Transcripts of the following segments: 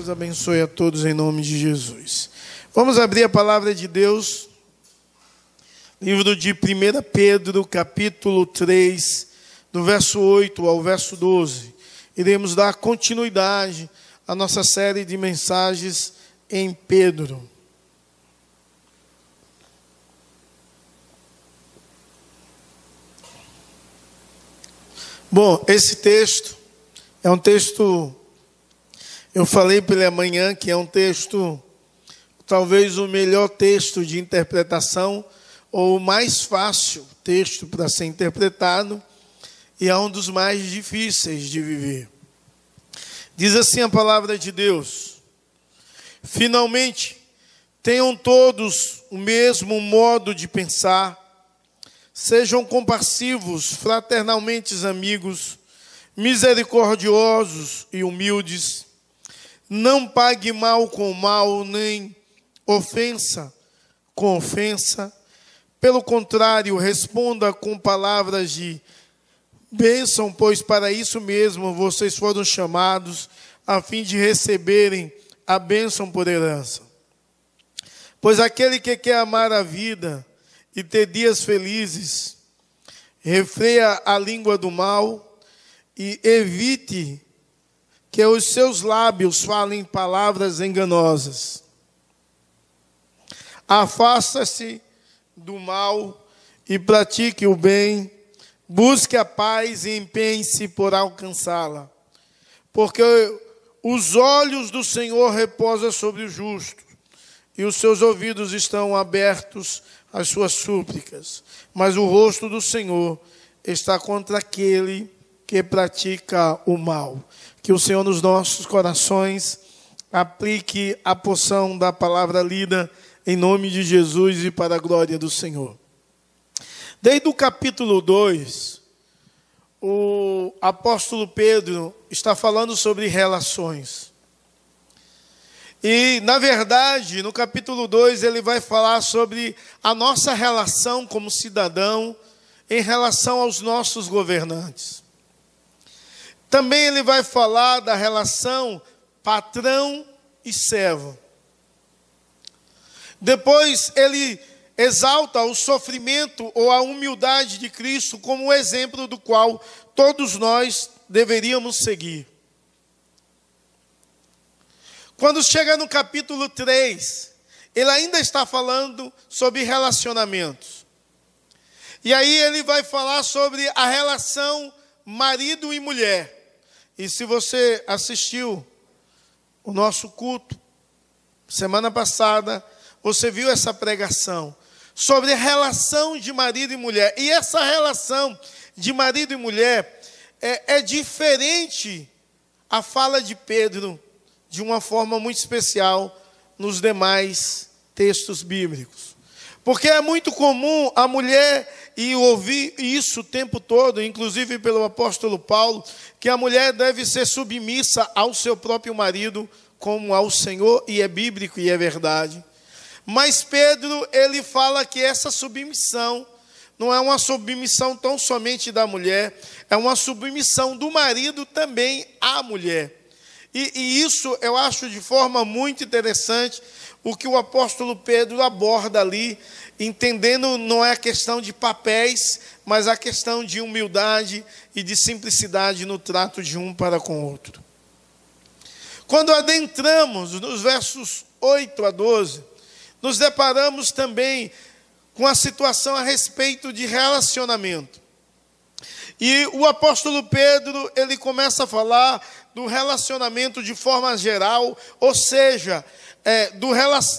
Deus abençoe a todos em nome de Jesus. Vamos abrir a palavra de Deus, livro de 1 Pedro, capítulo 3, do verso 8 ao verso 12. Iremos dar continuidade à nossa série de mensagens em Pedro. Bom, esse texto é um texto, eu falei pela manhã que é um texto, talvez o melhor texto de interpretação, ou o mais fácil texto para ser interpretado, e é um dos mais difíceis de viver. Diz assim a palavra de Deus: Finalmente, tenham todos o mesmo modo de pensar, sejam compassivos, fraternalmente amigos, misericordiosos e humildes. Não pague mal com mal, nem ofensa com ofensa. Pelo contrário, responda com palavras de bênção, pois para isso mesmo vocês foram chamados, a fim de receberem a bênção por herança. Pois aquele que quer amar a vida e ter dias felizes, refreia a língua do mal e evite que os seus lábios falem palavras enganosas. Afasta-se do mal e pratique o bem, busque a paz e empenhe-se por alcançá-la. Porque os olhos do Senhor reposam sobre o justo, e os seus ouvidos estão abertos às suas súplicas. Mas o rosto do Senhor está contra aquele que pratica o mal. Que o Senhor nos nossos corações aplique a poção da palavra lida em nome de Jesus e para a glória do Senhor. Desde o capítulo 2, o apóstolo Pedro está falando sobre relações. E, na verdade, no capítulo 2, ele vai falar sobre a nossa relação como cidadão em relação aos nossos governantes. Também ele vai falar da relação patrão e servo. Depois ele exalta o sofrimento ou a humildade de Cristo como um exemplo do qual todos nós deveríamos seguir. Quando chega no capítulo 3, ele ainda está falando sobre relacionamentos. E aí ele vai falar sobre a relação marido e mulher. E se você assistiu o nosso culto semana passada, você viu essa pregação sobre a relação de marido e mulher. E essa relação de marido e mulher é, é diferente a fala de Pedro de uma forma muito especial nos demais textos bíblicos. Porque é muito comum a mulher e ouvir isso o tempo todo, inclusive pelo apóstolo Paulo, que a mulher deve ser submissa ao seu próprio marido como ao Senhor, e é bíblico e é verdade. Mas Pedro, ele fala que essa submissão não é uma submissão tão somente da mulher, é uma submissão do marido também à mulher. E, e, isso eu acho de forma muito interessante o que o apóstolo Pedro aborda ali entendendo não é a questão de papéis, mas a questão de humildade e de simplicidade no trato de um para com o outro. Quando adentramos nos versos 8 a 12, nos deparamos também com a situação a respeito de relacionamento. E o apóstolo Pedro, ele começa a falar do relacionamento de forma geral, ou seja, é, do,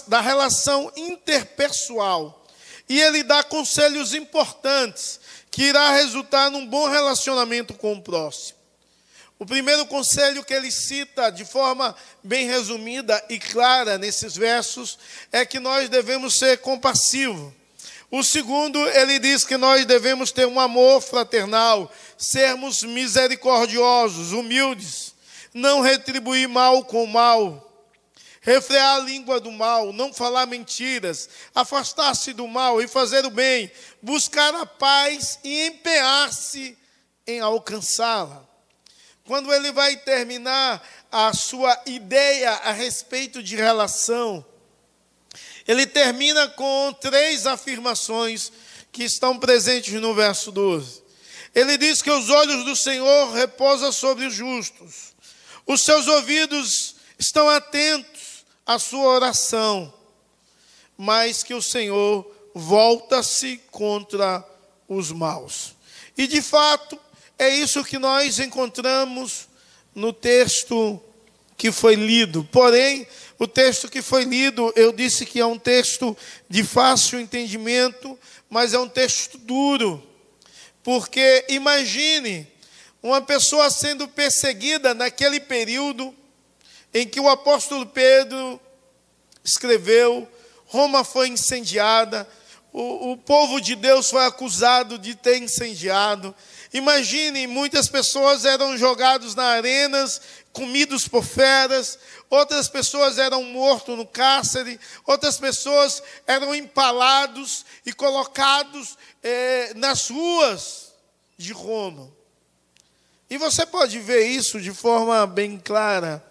da relação interpessoal. E ele dá conselhos importantes que irá resultar num bom relacionamento com o próximo. O primeiro conselho que ele cita de forma bem resumida e clara nesses versos é que nós devemos ser compassivos. O segundo, ele diz que nós devemos ter um amor fraternal, sermos misericordiosos, humildes, não retribuir mal com mal refrear a língua do mal, não falar mentiras, afastar-se do mal e fazer o bem, buscar a paz e empenhar-se em alcançá-la. quando ele vai terminar a sua ideia a respeito de relação, ele termina com três afirmações que estão presentes no verso 12. Ele diz que os olhos do Senhor repousam sobre os justos, os seus ouvidos estão atentos à sua oração, mas que o Senhor volta-se contra os maus. E de fato, é isso que nós encontramos no texto que foi lido. Porém, o texto que foi lido, eu disse que é um texto de fácil entendimento, mas é um texto duro. Porque imagine uma pessoa sendo perseguida naquele período em que o apóstolo Pedro escreveu, Roma foi incendiada, o, o povo de Deus foi acusado de ter incendiado. Imagine, muitas pessoas eram jogados na arenas, comidos por feras, outras pessoas eram mortos no cárcere, outras pessoas eram empalados e colocados eh, nas ruas de Roma. E você pode ver isso de forma bem clara,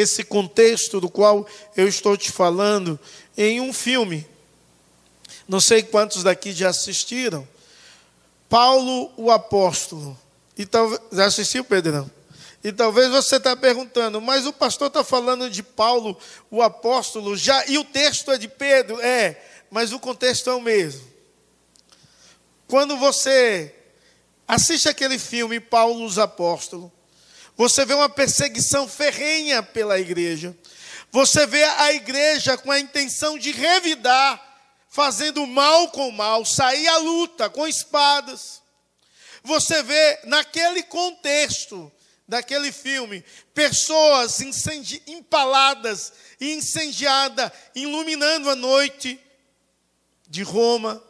esse contexto do qual eu estou te falando, em um filme. Não sei quantos daqui já assistiram. Paulo, o apóstolo. E talvez, já assistiu, Pedrão? E talvez você está perguntando, mas o pastor está falando de Paulo, o apóstolo, já, e o texto é de Pedro? É, mas o contexto é o mesmo. Quando você assiste aquele filme, Paulo, os apóstolos, você vê uma perseguição ferrenha pela igreja. Você vê a igreja com a intenção de revidar fazendo mal com mal, sair à luta com espadas. Você vê naquele contexto daquele filme pessoas empaladas e incendiadas, iluminando a noite de Roma.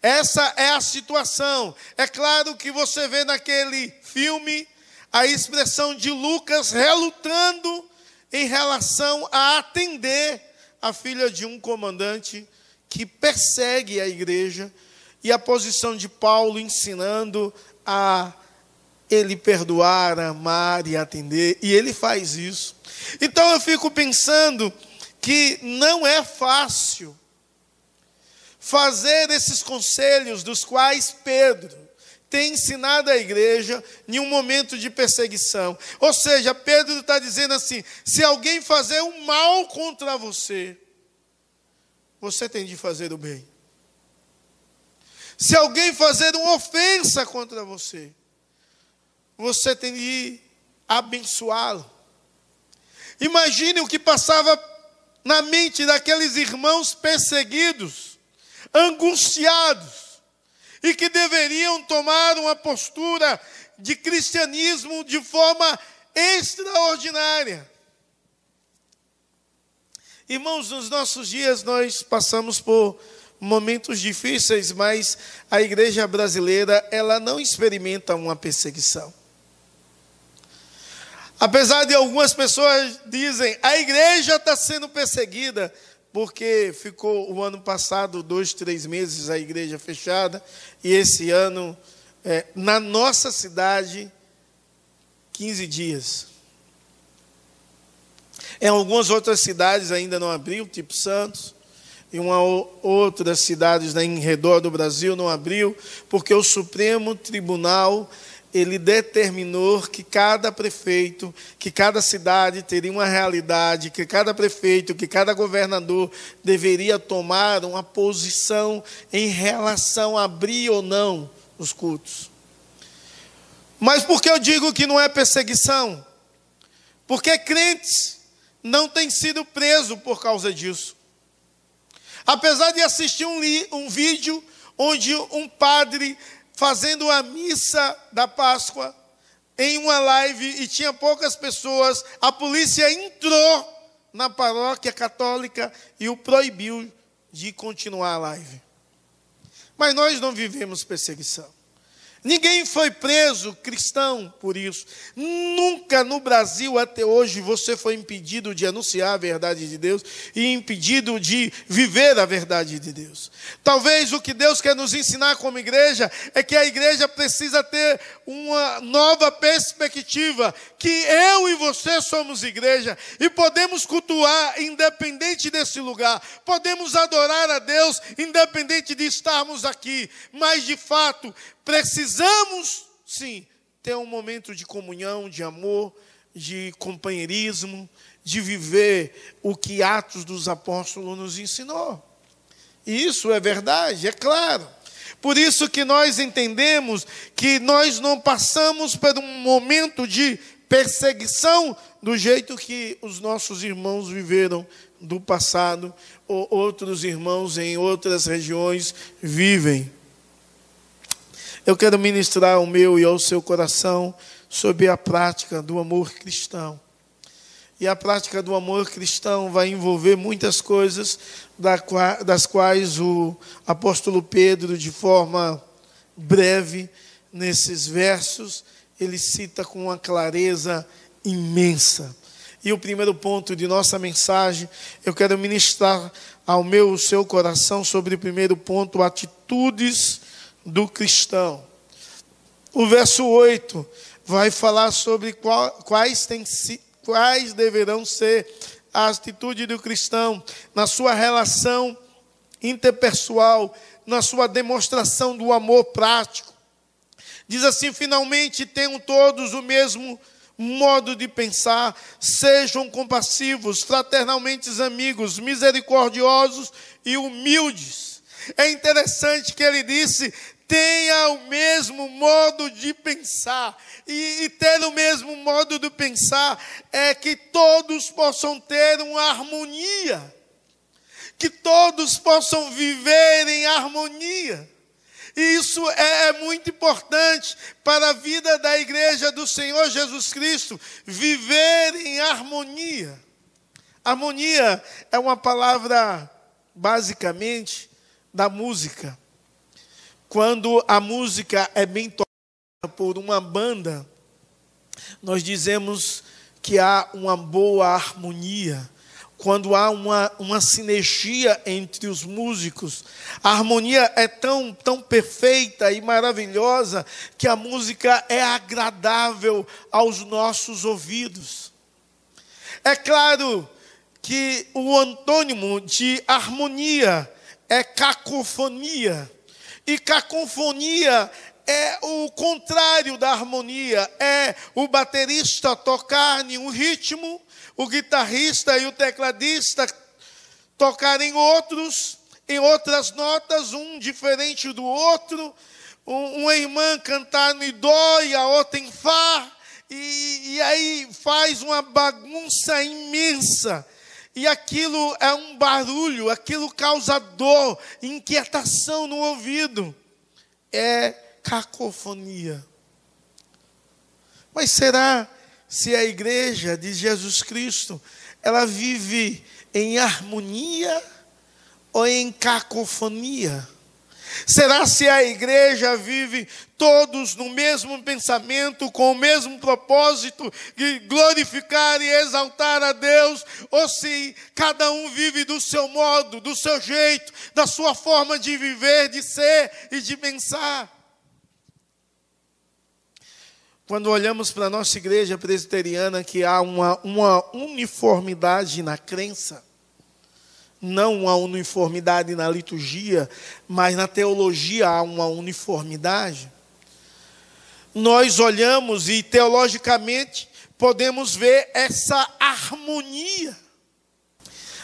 Essa é a situação. É claro que você vê naquele filme a expressão de Lucas relutando em relação a atender a filha de um comandante que persegue a igreja, e a posição de Paulo ensinando a ele perdoar, amar e atender, e ele faz isso. Então eu fico pensando que não é fácil fazer esses conselhos dos quais Pedro tem ensinado a igreja em um momento de perseguição. Ou seja, Pedro está dizendo assim: se alguém fazer um mal contra você, você tem de fazer o bem. Se alguém fazer uma ofensa contra você, você tem de abençoá-lo. Imagine o que passava na mente daqueles irmãos perseguidos, angustiados, e que deveriam tomar uma postura de cristianismo de forma extraordinária. Irmãos, nos nossos dias nós passamos por momentos difíceis, mas a igreja brasileira, ela não experimenta uma perseguição. Apesar de algumas pessoas dizem, a igreja está sendo perseguida, porque ficou o ano passado, dois, três meses, a igreja fechada, e esse ano, é, na nossa cidade, 15 dias. Em algumas outras cidades ainda não abriu, tipo Santos. Em uma outras cidades em redor do Brasil não abriu, porque o Supremo Tribunal ele determinou que cada prefeito, que cada cidade teria uma realidade, que cada prefeito, que cada governador deveria tomar uma posição em relação a abrir ou não os cultos. Mas por que eu digo que não é perseguição? Porque crentes não tem sido preso por causa disso. Apesar de assistir um, um vídeo onde um padre fazendo a missa da Páscoa em uma live e tinha poucas pessoas, a polícia entrou na paróquia católica e o proibiu de continuar a live. Mas nós não vivemos perseguição. Ninguém foi preso cristão por isso. Nunca no Brasil até hoje você foi impedido de anunciar a verdade de Deus e impedido de viver a verdade de Deus. Talvez o que Deus quer nos ensinar como igreja é que a igreja precisa ter uma nova perspectiva, que eu e você somos igreja e podemos cultuar independente desse lugar. Podemos adorar a Deus independente de estarmos aqui, mas de fato Precisamos, sim, ter um momento de comunhão, de amor, de companheirismo, de viver o que Atos dos Apóstolos nos ensinou. E isso é verdade, é claro. Por isso que nós entendemos que nós não passamos por um momento de perseguição do jeito que os nossos irmãos viveram do passado, ou outros irmãos em outras regiões vivem. Eu quero ministrar ao meu e ao seu coração sobre a prática do amor cristão. E a prática do amor cristão vai envolver muitas coisas, das quais o apóstolo Pedro, de forma breve, nesses versos, ele cita com uma clareza imensa. E o primeiro ponto de nossa mensagem, eu quero ministrar ao meu e ao seu coração sobre o primeiro ponto, atitudes do cristão. O verso 8 vai falar sobre quais, tem, quais deverão ser a atitude do cristão na sua relação interpessoal, na sua demonstração do amor prático. Diz assim: finalmente tenham todos o mesmo modo de pensar, sejam compassivos, fraternalmente amigos, misericordiosos e humildes. É interessante que ele disse: tenha o mesmo modo de pensar. E, e, ter o mesmo modo de pensar é que todos possam ter uma harmonia. Que todos possam viver em harmonia. E isso é, é muito importante para a vida da igreja do Senhor Jesus Cristo, viver em harmonia. Harmonia é uma palavra, basicamente, da música quando a música é bem tocada por uma banda, nós dizemos que há uma boa harmonia. Quando há uma, uma sinergia entre os músicos, a harmonia é tão, tão perfeita e maravilhosa que a música é agradável aos nossos ouvidos. É claro que o antônimo de harmonia é cacofonia. E cacofonia é o contrário da harmonia, é o baterista tocar em um ritmo, o guitarrista e o tecladista tocarem outros, em outras notas, um diferente do outro, uma irmã cantar em dó e a outra em fá, e, e aí faz uma bagunça imensa. E aquilo é um barulho, aquilo causa dor, inquietação no ouvido. É cacofonia. Mas será se a igreja de Jesus Cristo ela vive em harmonia ou em cacofonia? Será se a igreja vive todos no mesmo pensamento, com o mesmo propósito de glorificar e exaltar a Deus, ou se cada um vive do seu modo, do seu jeito, da sua forma de viver, de ser e de pensar? Quando olhamos para a nossa igreja presbiteriana, que há uma, uma uniformidade na crença, não uma uniformidade na liturgia, mas na teologia há uma uniformidade. Nós olhamos e teologicamente podemos ver essa harmonia.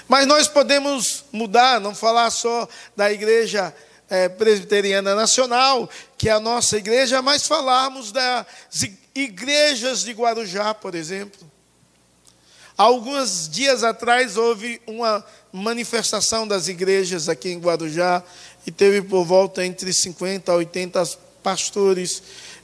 Mas nós podemos mudar, não falar só da igreja é, presbiteriana nacional, que é a nossa igreja, mas falarmos das igrejas de Guarujá, por exemplo. Alguns dias atrás houve uma manifestação das igrejas aqui em Guarujá e teve por volta entre 50 a 80 pastores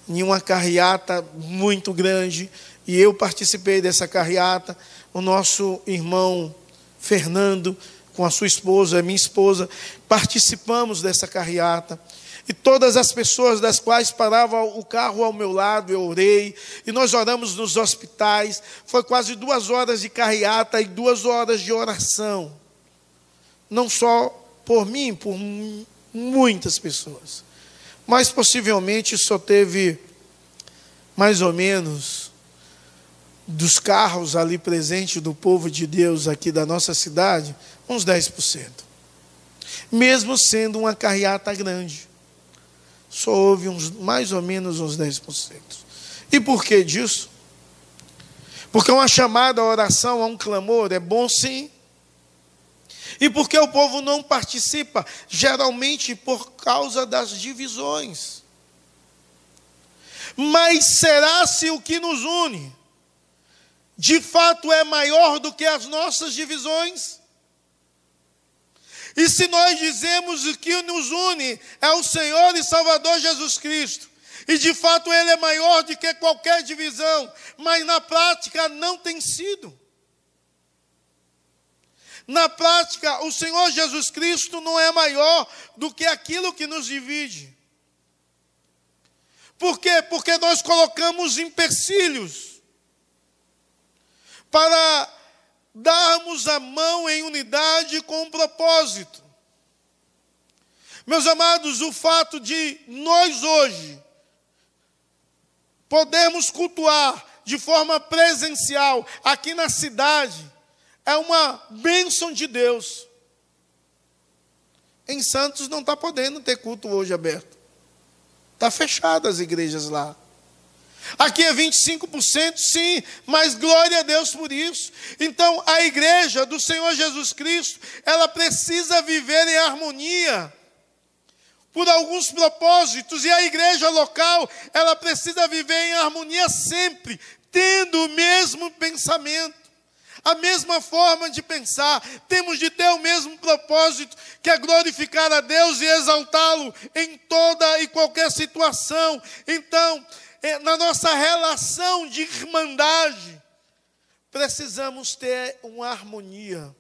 em uma carreata muito grande e eu participei dessa carreata. O nosso irmão Fernando, com a sua esposa, a minha esposa, participamos dessa carreata. E todas as pessoas das quais parava o carro ao meu lado, eu orei. E nós oramos nos hospitais. Foi quase duas horas de carreata e duas horas de oração. Não só por mim, por muitas pessoas. Mas possivelmente só teve mais ou menos dos carros ali presentes do povo de Deus aqui da nossa cidade, uns 10%. Mesmo sendo uma carreata grande só houve uns, mais ou menos uns 10%. E por que disso? Porque uma chamada à oração, a um clamor, é bom sim. E porque o povo não participa? Geralmente por causa das divisões. Mas será se o que nos une de fato é maior do que as nossas divisões? E se nós dizemos o que nos une é o Senhor e Salvador Jesus Cristo, e de fato Ele é maior do que qualquer divisão, mas na prática não tem sido. Na prática, o Senhor Jesus Cristo não é maior do que aquilo que nos divide. Por quê? Porque nós colocamos empecilhos para darmos a mão em unidade com um propósito. Meus amados, o fato de nós hoje podermos cultuar de forma presencial aqui na cidade é uma bênção de Deus. Em Santos não está podendo ter culto hoje aberto. Está fechado as igrejas lá. Aqui é 25%, sim, mas glória a Deus por isso. Então, a igreja do Senhor Jesus Cristo, ela precisa viver em harmonia por alguns propósitos, e a igreja local, ela precisa viver em harmonia sempre, tendo o mesmo pensamento, a mesma forma de pensar, temos de ter o mesmo propósito, que é glorificar a Deus e exaltá-lo em toda e qualquer situação. Então, na nossa relação de irmandade, precisamos ter uma harmonia,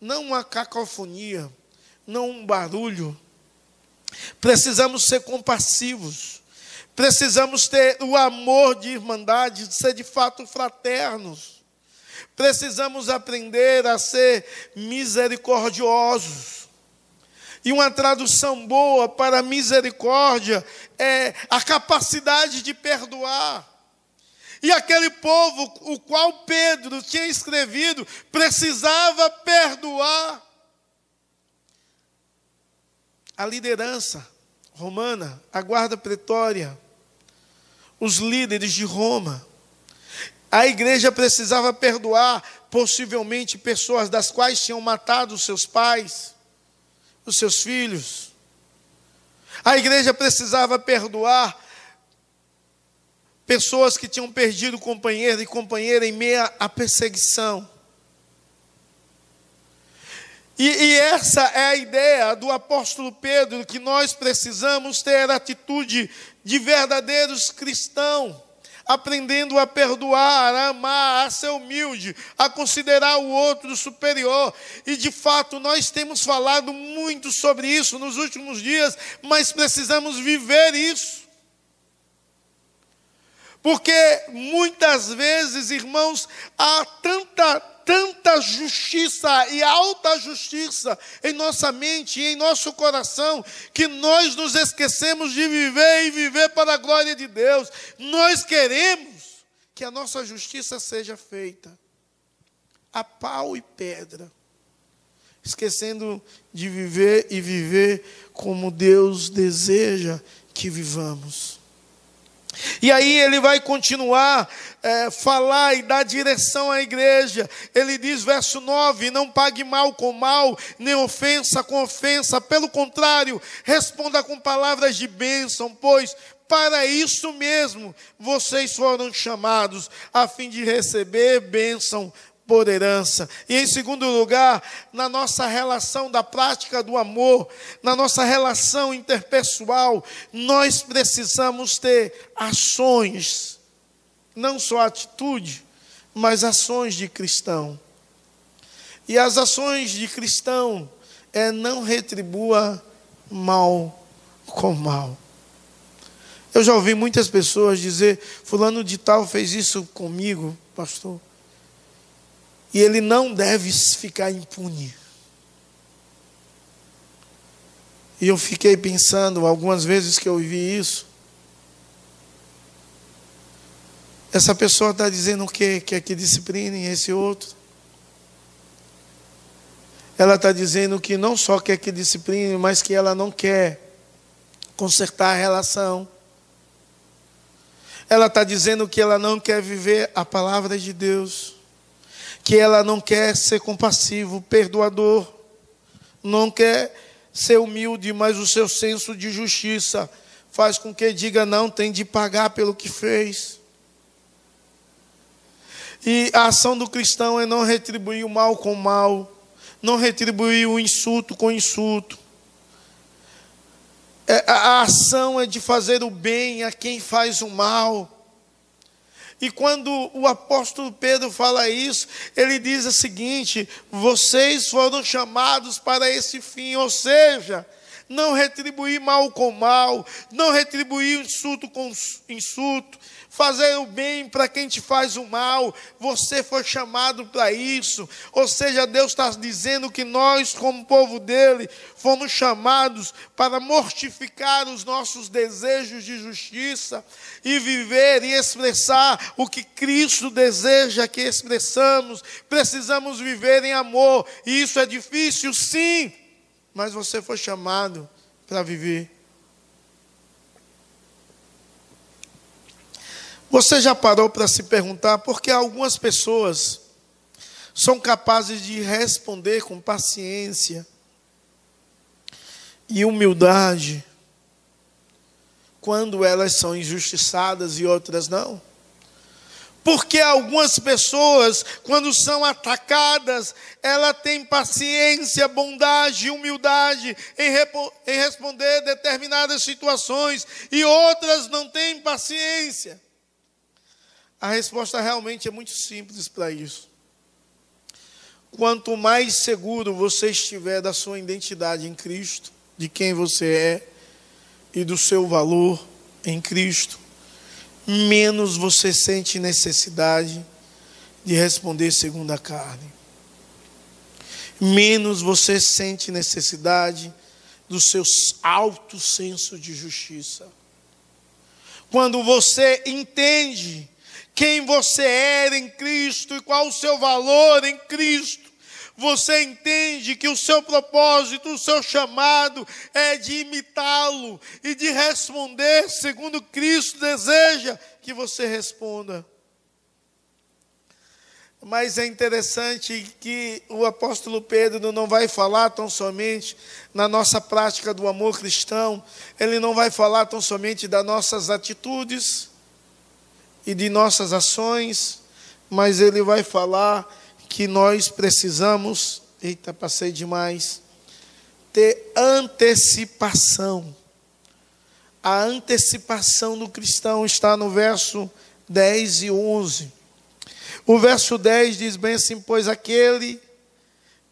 não uma cacofonia, não um barulho. Precisamos ser compassivos, precisamos ter o amor de irmandade, ser de fato fraternos. Precisamos aprender a ser misericordiosos. E uma tradução boa para misericórdia é a capacidade de perdoar. E aquele povo, o qual Pedro tinha escrevido, precisava perdoar. A liderança romana, a guarda pretória, os líderes de Roma, a igreja precisava perdoar, possivelmente, pessoas das quais tinham matado seus pais os seus filhos. A igreja precisava perdoar pessoas que tinham perdido companheiro e companheira em meio à perseguição. E, e, essa é a ideia do apóstolo Pedro, que nós precisamos ter atitude de verdadeiros cristãos aprendendo a perdoar, a amar, a ser humilde, a considerar o outro superior. E de fato, nós temos falado muito sobre isso nos últimos dias, mas precisamos viver isso. Porque muitas vezes, irmãos, há tanta tanta justiça e alta justiça em nossa mente e em nosso coração, que nós nos esquecemos de viver e viver para a glória de Deus. Nós queremos que a nossa justiça seja feita a pau e pedra, esquecendo de viver e viver como Deus deseja que vivamos. E aí ele vai continuar é, falar e dar direção à igreja. Ele diz, verso 9: Não pague mal com mal, nem ofensa com ofensa. Pelo contrário, responda com palavras de bênção, pois para isso mesmo vocês foram chamados, a fim de receber bênção por herança. E em segundo lugar, na nossa relação da prática do amor, na nossa relação interpessoal, nós precisamos ter ações, não só atitude, mas ações de cristão. E as ações de cristão é não retribua mal com mal. Eu já ouvi muitas pessoas dizer: Fulano de Tal fez isso comigo, pastor. E ele não deve ficar impune. E eu fiquei pensando, algumas vezes que eu vi isso, essa pessoa está dizendo o quê? Quer que disciplinem esse outro. Ela está dizendo que não só quer que discipline, mas que ela não quer consertar a relação. Ela está dizendo que ela não quer viver a palavra de Deus, que ela não quer ser compassivo, perdoador, não quer ser humilde, mas o seu senso de justiça faz com que diga não, tem de pagar pelo que fez. E a ação do cristão é não retribuir o mal com o mal, não retribuir o insulto com insulto. É, a ação é de fazer o bem a quem faz o mal. E quando o apóstolo Pedro fala isso, ele diz o seguinte: vocês foram chamados para esse fim, ou seja, não retribuir mal com mal, não retribuir insulto com insulto, fazer o bem para quem te faz o mal, você foi chamado para isso. Ou seja, Deus está dizendo que nós, como povo dele, fomos chamados para mortificar os nossos desejos de justiça e viver e expressar o que Cristo deseja que expressamos. Precisamos viver em amor, e isso é difícil, sim mas você foi chamado para viver. Você já parou para se perguntar por que algumas pessoas são capazes de responder com paciência e humildade quando elas são injustiçadas e outras não? Porque algumas pessoas, quando são atacadas, ela tem paciência, bondade, humildade em, em responder determinadas situações, e outras não têm paciência. A resposta realmente é muito simples para isso. Quanto mais seguro você estiver da sua identidade em Cristo, de quem você é e do seu valor em Cristo, menos você sente necessidade de responder segundo a carne. Menos você sente necessidade do seu alto senso de justiça. Quando você entende quem você era em Cristo e qual o seu valor em Cristo, você entende que o seu propósito, o seu chamado é de imitá-lo e de responder segundo Cristo deseja que você responda. Mas é interessante que o apóstolo Pedro não vai falar tão somente na nossa prática do amor cristão, ele não vai falar tão somente das nossas atitudes e de nossas ações, mas ele vai falar que nós precisamos, eita, passei demais, ter antecipação. A antecipação do cristão está no verso 10 e 11. O verso 10 diz bem assim: Pois aquele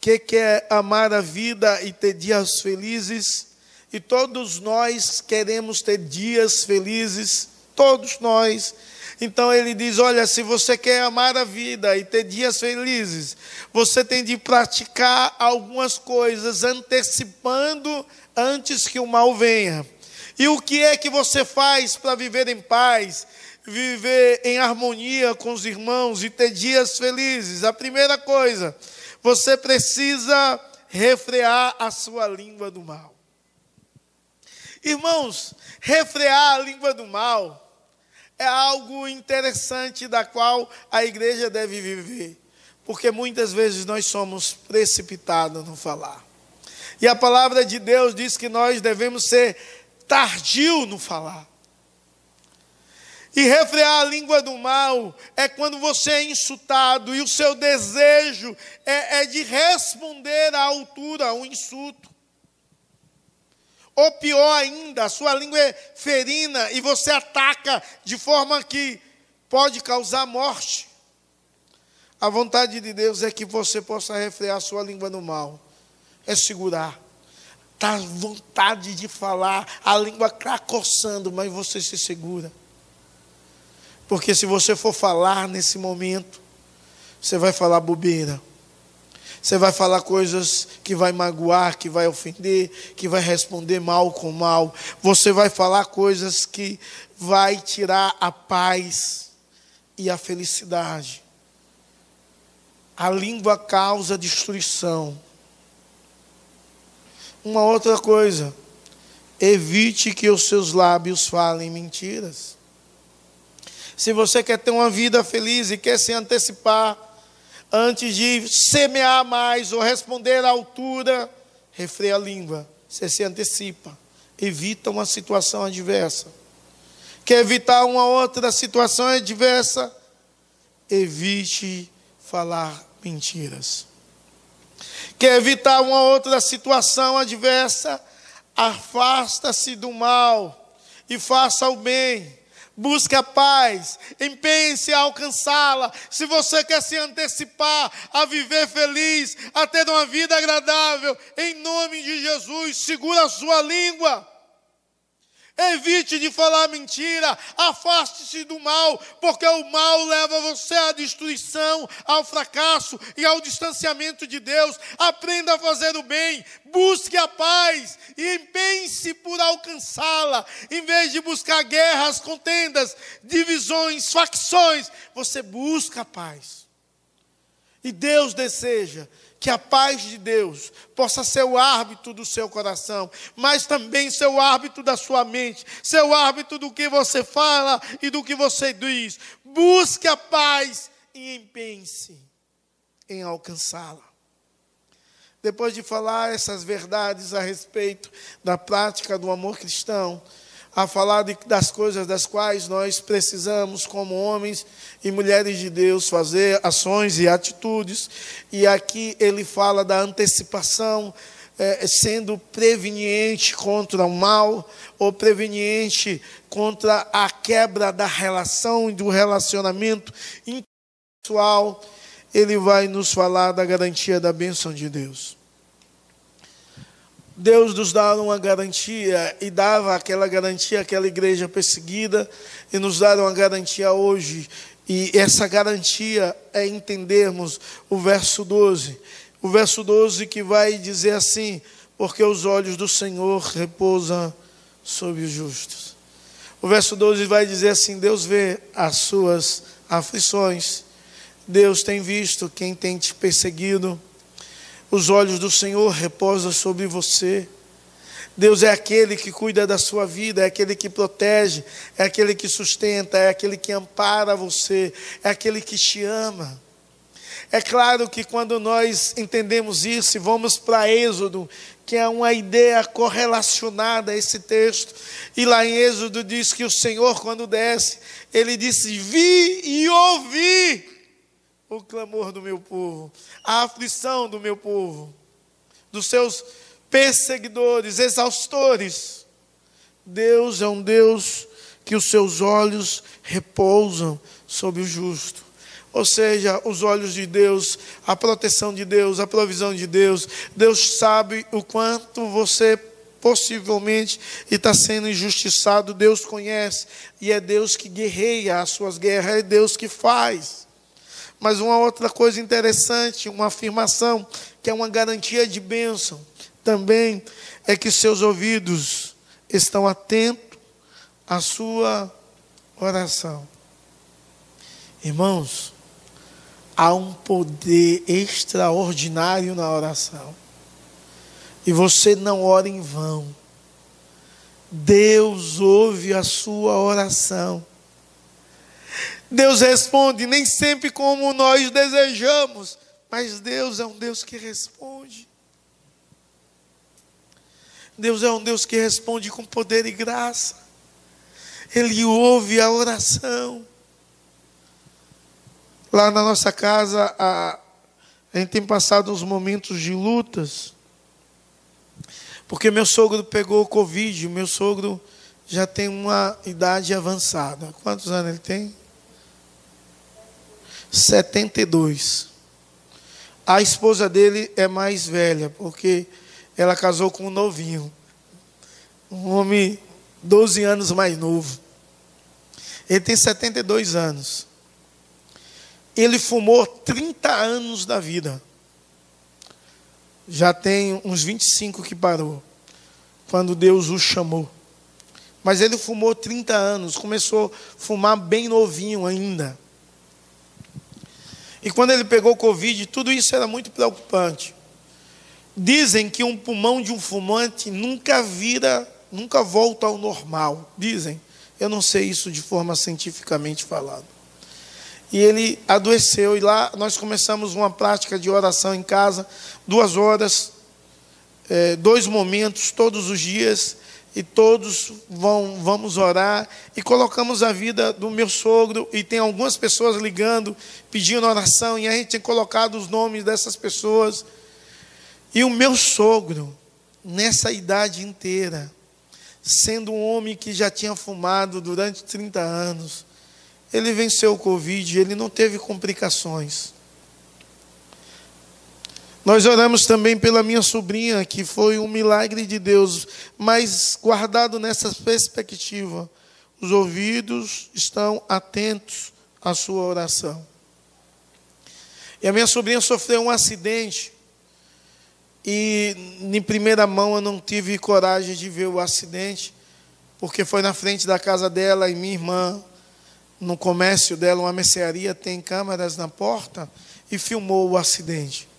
que quer amar a vida e ter dias felizes, e todos nós queremos ter dias felizes, todos nós então ele diz: Olha, se você quer amar a vida e ter dias felizes, você tem de praticar algumas coisas antecipando antes que o mal venha. E o que é que você faz para viver em paz, viver em harmonia com os irmãos e ter dias felizes? A primeira coisa, você precisa refrear a sua língua do mal. Irmãos, refrear a língua do mal é algo interessante da qual a igreja deve viver, porque muitas vezes nós somos precipitados no falar. E a palavra de Deus diz que nós devemos ser tardio no falar. E refrear a língua do mal é quando você é insultado e o seu desejo é, é de responder à altura ao insulto. Ou pior ainda, a sua língua é ferina e você ataca de forma que pode causar morte. A vontade de Deus é que você possa refrear sua língua no mal, é segurar, está vontade de falar, a língua coçando, mas você se segura. Porque se você for falar nesse momento, você vai falar bobeira. Você vai falar coisas que vai magoar, que vai ofender, que vai responder mal com mal. Você vai falar coisas que vai tirar a paz e a felicidade. A língua causa destruição. Uma outra coisa, evite que os seus lábios falem mentiras. Se você quer ter uma vida feliz e quer se antecipar, antes de semear mais ou responder à altura, refreia a língua. Você se antecipa, evita uma situação adversa. Quer evitar uma outra situação adversa? Evite falar mentiras. Quer evitar uma outra situação adversa? Afasta-se do mal e faça o bem. Busque a paz, empenhe-se a alcançá-la. Se você quer se antecipar a viver feliz, a ter uma vida agradável, em nome de Jesus, segura a sua língua. Evite de falar mentira, afaste-se do mal, porque o mal leva você à destruição, ao fracasso e ao distanciamento de Deus. Aprenda a fazer o bem, busque a paz e empenhe-se por alcançá-la. Em vez de buscar guerras, contendas, divisões, facções, você busca a paz. E Deus deseja que a paz de Deus possa ser o árbitro do seu coração, mas também ser o árbitro da sua mente, ser o árbitro do que você fala e do que você diz. Busque a paz e empenhe-se em alcançá-la. Depois de falar essas verdades a respeito da prática do amor cristão, a falar de, das coisas das quais nós precisamos, como homens e mulheres de Deus, fazer ações e atitudes. E aqui ele fala da antecipação, é, sendo preveniente contra o mal, ou preveniente contra a quebra da relação e do relacionamento impessoal. Ele vai nos falar da garantia da bênção de Deus. Deus nos dá uma garantia e dava aquela garantia àquela igreja perseguida e nos dá uma garantia hoje. E essa garantia é entendermos o verso 12. O verso 12 que vai dizer assim: Porque os olhos do Senhor repousam sobre os justos. O verso 12 vai dizer assim: Deus vê as suas aflições, Deus tem visto quem tem te perseguido os olhos do Senhor reposam sobre você. Deus é aquele que cuida da sua vida, é aquele que protege, é aquele que sustenta, é aquele que ampara você, é aquele que te ama. É claro que quando nós entendemos isso e vamos para Êxodo, que é uma ideia correlacionada a esse texto, e lá em Êxodo diz que o Senhor, quando desce, ele disse: Vi e ouvi o clamor do meu povo, a aflição do meu povo, dos seus perseguidores, exaustores. Deus é um Deus que os seus olhos repousam sobre o justo. Ou seja, os olhos de Deus, a proteção de Deus, a provisão de Deus. Deus sabe o quanto você possivelmente está sendo injustiçado. Deus conhece e é Deus que guerreia as suas guerras, é Deus que faz. Mas uma outra coisa interessante, uma afirmação, que é uma garantia de bênção, também é que seus ouvidos estão atentos à sua oração. Irmãos, há um poder extraordinário na oração. E você não ora em vão. Deus ouve a sua oração. Deus responde nem sempre como nós desejamos, mas Deus é um Deus que responde. Deus é um Deus que responde com poder e graça. Ele ouve a oração. Lá na nossa casa, a, a gente tem passado uns momentos de lutas, porque meu sogro pegou Covid, meu sogro já tem uma idade avançada. Quantos anos ele tem? 72. A esposa dele é mais velha, porque ela casou com um novinho, um homem 12 anos mais novo. Ele tem 72 anos. Ele fumou 30 anos da vida. Já tem uns 25 que parou, quando Deus o chamou. Mas ele fumou 30 anos, começou a fumar bem novinho ainda. E quando ele pegou Covid, tudo isso era muito preocupante. Dizem que um pulmão de um fumante nunca vira, nunca volta ao normal. Dizem. Eu não sei isso de forma cientificamente falada. E ele adoeceu, e lá nós começamos uma prática de oração em casa, duas horas, é, dois momentos, todos os dias, e todos vão, vamos orar, e colocamos a vida do meu sogro, e tem algumas pessoas ligando, pedindo oração, e a gente tem colocado os nomes dessas pessoas. E o meu sogro, nessa idade inteira, sendo um homem que já tinha fumado durante 30 anos, ele venceu o Covid, ele não teve complicações. Nós oramos também pela minha sobrinha, que foi um milagre de Deus, mas guardado nessa perspectiva, os ouvidos estão atentos à sua oração. E a minha sobrinha sofreu um acidente, e em primeira mão eu não tive coragem de ver o acidente, porque foi na frente da casa dela e minha irmã, no comércio dela, uma mercearia, tem câmeras na porta e filmou o acidente.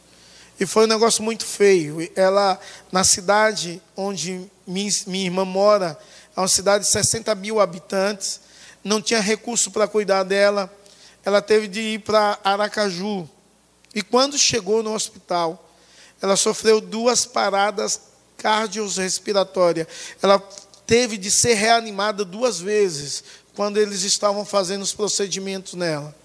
E foi um negócio muito feio. Ela, na cidade onde minha, irmã mora, é uma cidade de 60 mil habitantes, não tinha recurso para cuidar dela. Ela teve de ir para Aracaju. E quando chegou no hospital, ela sofreu duas paradas cardiorrespiratórias. Ela teve de ser reanimada duas vezes quando eles estavam fazendo os procedimentos nela.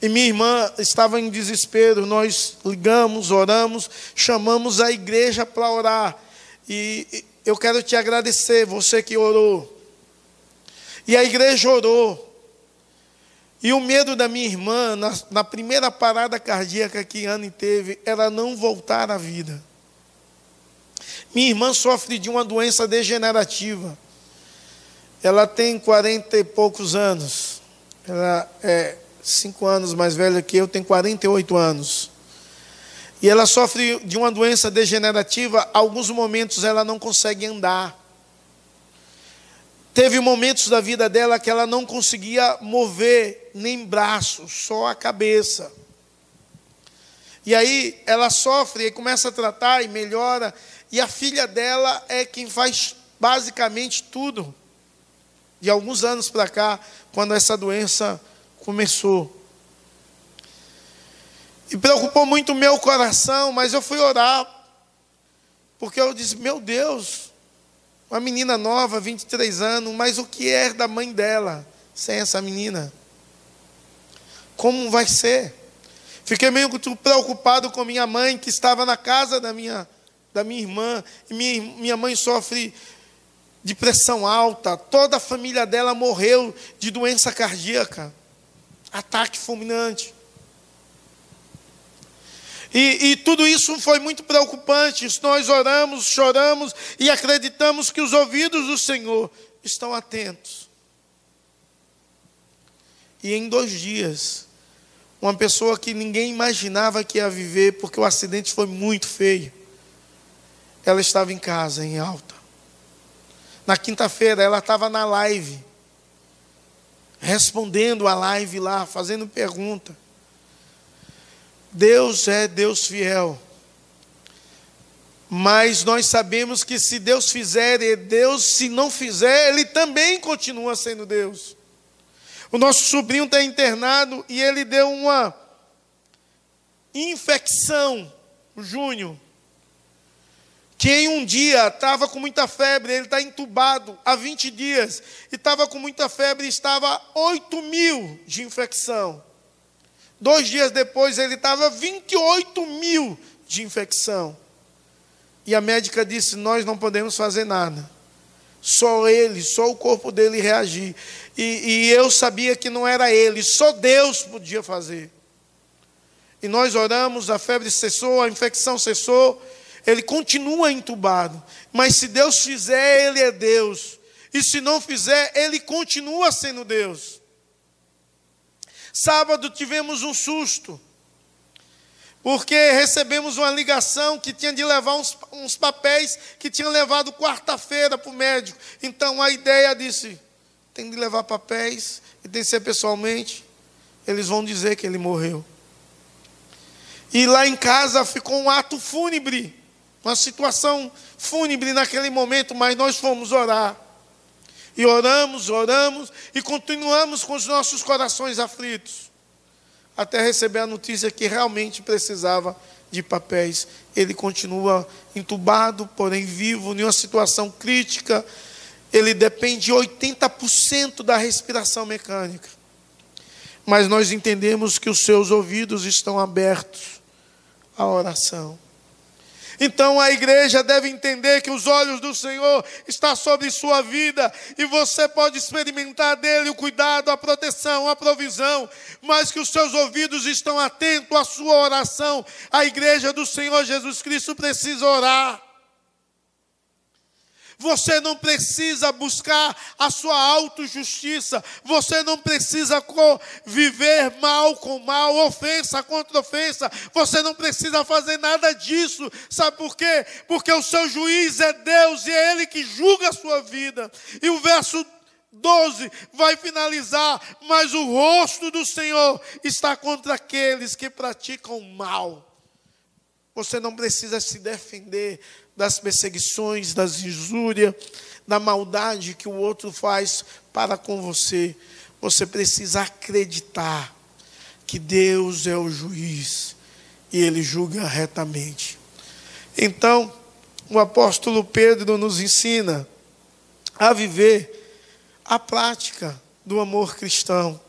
E minha irmã estava em desespero, nós ligamos, oramos, chamamos a igreja para orar. E eu quero te agradecer, você que orou. E a igreja orou. E o medo da minha irmã, na, na primeira parada cardíaca que Anne teve, era não voltar à vida. Minha irmã sofre de uma doença degenerativa. Ela tem quarenta e poucos anos. Ela é cinco anos mais velha que eu, tem 48 anos. E ela sofre de uma doença degenerativa, alguns momentos ela não consegue andar. Teve momentos da vida dela que ela não conseguia mover nem braço, só a cabeça. E aí ela sofre e começa a tratar e melhora. E a filha dela é quem faz basicamente tudo. De alguns anos para cá, quando essa doença começou. E preocupou muito o meu coração, mas eu fui orar. Porque eu disse: Meu Deus, uma menina nova, 23 anos, mas o que é da mãe dela sem essa menina? Como vai ser? Fiquei meio preocupado com minha mãe, que estava na casa da minha, da minha irmã, e minha, minha mãe sofre de pressão alta, toda a família dela morreu de doença cardíaca, ataque fulminante. E, e, tudo isso foi muito preocupante. Nós oramos, choramos e acreditamos que os ouvidos do Senhor estão atentos. E em dois dias, uma pessoa que ninguém imaginava que ia viver, porque o acidente foi muito feio, ela estava em casa, em alta. Na quinta-feira, ela estava na live, respondendo a live lá, fazendo pergunta. Deus é Deus fiel. Mas nós sabemos que se Deus fizer, é Deus, se não fizer, Ele também continua sendo Deus. O nosso sobrinho está internado e ele deu uma infecção, Júnior, que em um dia estava com muita febre, ele está entubado há 20 dias, e estava com muita febre, estava 8 mil de infecção. Dois dias depois ele estava 28 mil de infecção. E a médica disse: Nós não podemos fazer nada. Só ele, só o corpo dele reagir. E, e eu sabia que não era ele, só Deus podia fazer. E nós oramos, a febre cessou, a infecção cessou. Ele continua entubado. Mas se Deus fizer, ele é Deus. E se não fizer, ele continua sendo Deus. Sábado tivemos um susto, porque recebemos uma ligação que tinha de levar uns, uns papéis que tinha levado quarta-feira para o médico. Então a ideia disse: tem de levar papéis e tem que ser pessoalmente. Eles vão dizer que ele morreu. E lá em casa ficou um ato fúnebre, uma situação fúnebre naquele momento, mas nós fomos orar. E oramos, oramos e continuamos com os nossos corações aflitos. Até receber a notícia que realmente precisava de papéis. Ele continua entubado, porém vivo, em uma situação crítica. Ele depende 80% da respiração mecânica. Mas nós entendemos que os seus ouvidos estão abertos à oração. Então a igreja deve entender que os olhos do Senhor estão sobre sua vida e você pode experimentar dele o cuidado, a proteção, a provisão, mas que os seus ouvidos estão atentos à sua oração. A igreja do Senhor Jesus Cristo precisa orar. Você não precisa buscar a sua autojustiça. Você não precisa viver mal com mal, ofensa contra ofensa. Você não precisa fazer nada disso. Sabe por quê? Porque o seu juiz é Deus e é Ele que julga a sua vida. E o verso 12 vai finalizar, mas o rosto do Senhor está contra aqueles que praticam mal. Você não precisa se defender das perseguições, das injúrias, da maldade que o outro faz para com você. Você precisa acreditar que Deus é o juiz e ele julga retamente. Então, o apóstolo Pedro nos ensina a viver a prática do amor cristão.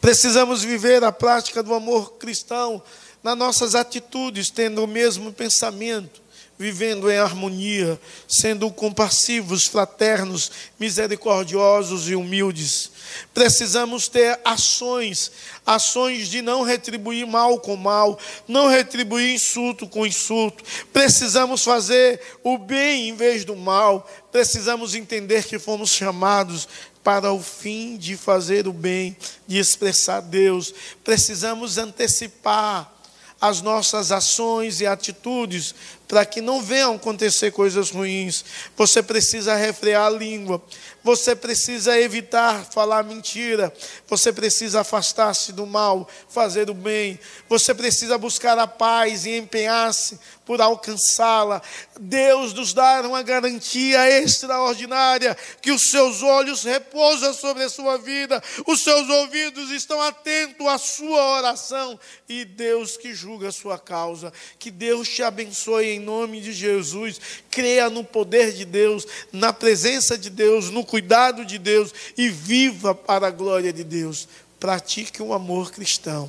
Precisamos viver a prática do amor cristão nas nossas atitudes, tendo o mesmo pensamento, vivendo em harmonia, sendo compassivos, fraternos, misericordiosos e humildes. Precisamos ter ações, ações de não retribuir mal com mal, não retribuir insulto com insulto. Precisamos fazer o bem em vez do mal. Precisamos entender que fomos chamados para o fim de fazer o bem, de expressar Deus. Precisamos antecipar as nossas ações e atitudes para que não venham acontecer coisas ruins. Você precisa refrear a língua, você precisa evitar falar mentira, você precisa afastar-se do mal, fazer o bem, você precisa buscar a paz e empenhar-se por alcançá-la. Deus nos dá uma garantia extraordinária que os seus olhos repousam sobre a sua vida, os seus ouvidos estão atentos à sua oração e Deus que julga a sua causa. Que Deus te abençoe em nome de Jesus. Creia no poder de Deus, na presença de Deus, no cuidado de Deus e viva para a glória de Deus. Pratique um amor cristão.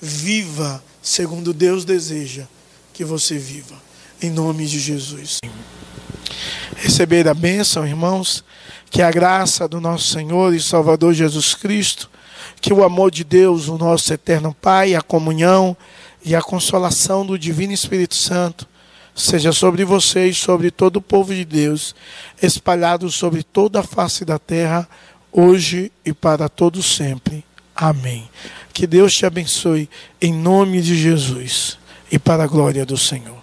Viva segundo Deus deseja que você viva. Em nome de Jesus. Receber a bênção, irmãos, que a graça do nosso Senhor e Salvador Jesus Cristo, que o amor de Deus, o nosso eterno Pai, a comunhão e a consolação do Divino Espírito Santo seja sobre vocês, sobre todo o povo de Deus, espalhado sobre toda a face da terra, hoje e para todo sempre. Amém. Que Deus te abençoe em nome de Jesus e para a glória do Senhor.